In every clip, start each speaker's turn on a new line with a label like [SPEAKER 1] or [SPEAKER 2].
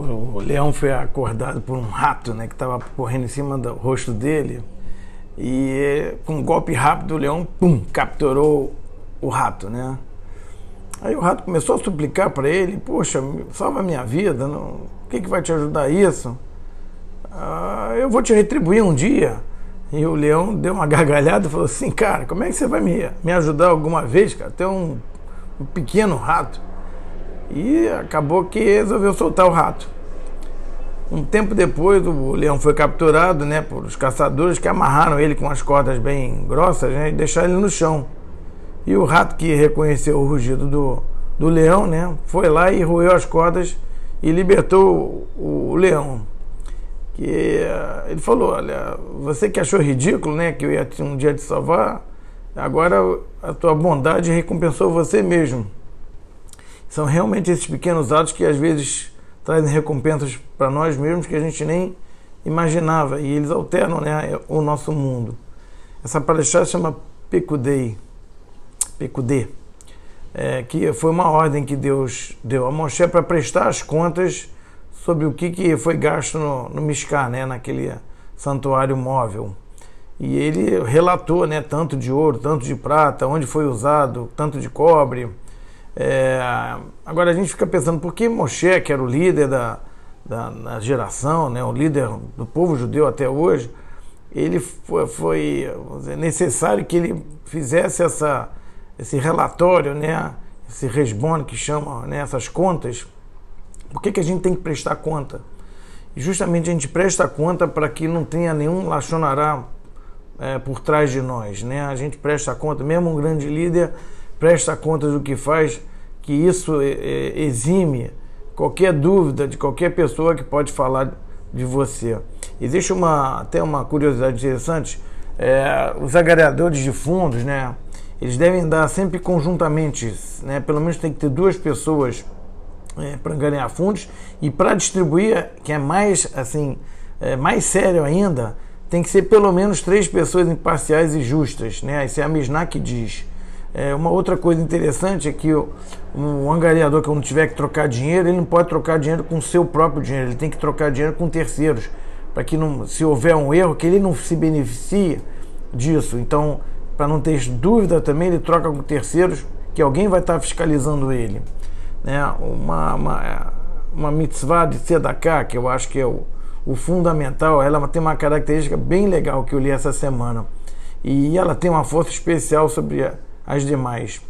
[SPEAKER 1] o leão foi acordado por um rato, né, que estava correndo em cima do rosto dele. E com um golpe rápido, o leão, pum, capturou o rato, né? Aí o rato começou a suplicar para ele: Poxa, salva minha vida, não... o que, que vai te ajudar isso? Ah, eu vou te retribuir um dia. E o leão deu uma gargalhada e falou assim: Cara, como é que você vai me, me ajudar alguma vez, cara? Tem um, um pequeno rato. E acabou que resolveu soltar o rato. Um tempo depois, o leão foi capturado né, por os caçadores que amarraram ele com as cordas bem grossas né, e deixaram ele no chão. E o rato que reconheceu o rugido do, do leão né, foi lá e roeu as cordas e libertou o, o leão. Que uh, ele falou: Olha, você que achou ridículo né, que eu ia um dia te salvar, agora a tua bondade recompensou você mesmo. São realmente esses pequenos atos que às vezes trazem recompensas para nós mesmos que a gente nem imaginava e eles alternam né, o nosso mundo. Essa palestra se chama Pecudei, Pecudê, é, que foi uma ordem que Deus deu a Moshe para prestar as contas sobre o que, que foi gasto no, no Mishká, né, naquele santuário móvel. E ele relatou né, tanto de ouro, tanto de prata, onde foi usado, tanto de cobre, é, agora a gente fica pensando por que Moshe, que era o líder da, da, da, geração, né, o líder do povo judeu até hoje, ele foi, foi dizer, necessário que ele fizesse essa, esse relatório, né, esse resbone que chama né, essas contas. Por que, que a gente tem que prestar conta? E justamente a gente presta conta para que não tenha nenhum lachonará é, por trás de nós. Né? A gente presta conta, mesmo um grande líder presta conta do que faz, que isso é, é, exime qualquer dúvida de qualquer pessoa que pode falar de você. Existe uma, até uma curiosidade interessante, é, os agregadores de fundos, né, eles devem dar sempre conjuntamente, né, pelo menos tem que ter duas pessoas é, para ganhar fundos e para distribuir, que é mais assim, é, mais sério ainda, tem que ser pelo menos três pessoas imparciais e justas, né? Isso é a Mishnah que diz. É, uma outra coisa interessante é que o, um angariador que não tiver que trocar dinheiro, ele não pode trocar dinheiro com o seu próprio dinheiro, ele tem que trocar dinheiro com terceiros, para que não, se houver um erro, que ele não se beneficie disso. Então, para não ter dúvida também, ele troca com terceiros, que alguém vai estar fiscalizando ele. Né? Uma, uma, uma mitzvah de tzedakah, que eu acho que é o, o fundamental, ela tem uma característica bem legal que eu li essa semana. E ela tem uma força especial sobre a, as demais.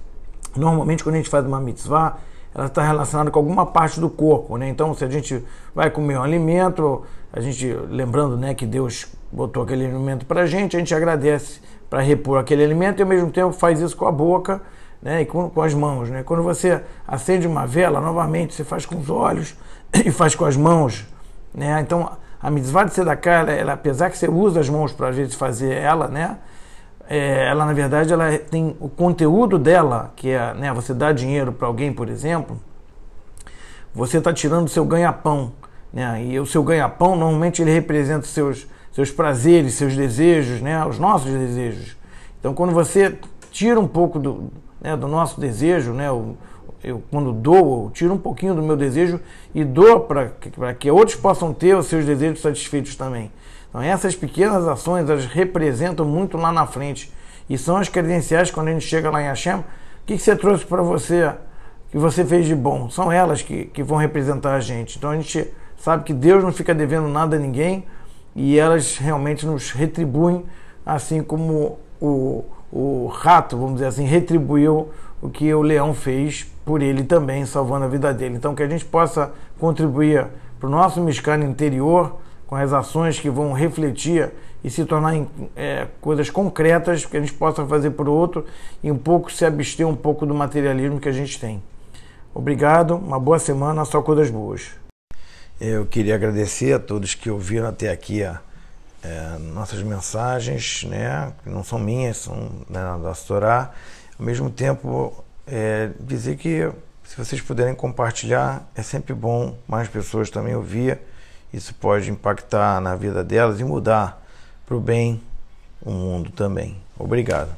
[SPEAKER 1] Normalmente, quando a gente faz uma mitzvah, ela está relacionada com alguma parte do corpo, né? Então, se a gente vai comer um alimento, a gente, lembrando né, que Deus botou aquele alimento para a gente, a gente agradece para repor aquele alimento e ao mesmo tempo faz isso com a boca né, e com, com as mãos. Né? Quando você acende uma vela, novamente você faz com os olhos e faz com as mãos. Né? Então, a mitzvah de tzedakah, ela, ela, apesar que você usa as mãos para às vezes fazer ela, né? É, ela na verdade ela tem o conteúdo dela, que é né, você dá dinheiro para alguém, por exemplo, você está tirando o seu ganha-pão. Né? E o seu ganha-pão normalmente ele representa seus, seus prazeres, seus desejos, né? os nossos desejos. Então quando você tira um pouco do, né, do nosso desejo, né? eu, eu quando dou, eu tiro um pouquinho do meu desejo e dou para que outros possam ter os seus desejos satisfeitos também. Então, essas pequenas ações elas representam muito lá na frente e são as credenciais quando a gente chega lá em Hashem. O que, que você trouxe para você, que você fez de bom? São elas que, que vão representar a gente. Então, a gente sabe que Deus não fica devendo nada a ninguém e elas realmente nos retribuem, assim como o, o rato, vamos dizer assim, retribuiu o que o leão fez por ele também, salvando a vida dele. Então, que a gente possa contribuir para o nosso Mishkan interior com as ações que vão refletir e se tornar é, coisas concretas que a gente possa fazer por outro e um pouco se abster um pouco do materialismo que a gente tem. Obrigado, uma boa semana, só coisas boas. Eu queria agradecer a todos que ouviram até aqui a, é, nossas mensagens, né, que não são minhas, são né, da Torá. Ao mesmo tempo, é, dizer que se vocês puderem compartilhar, é sempre bom mais pessoas também ouvir isso pode impactar na vida delas e mudar para o bem o mundo também. Obrigado.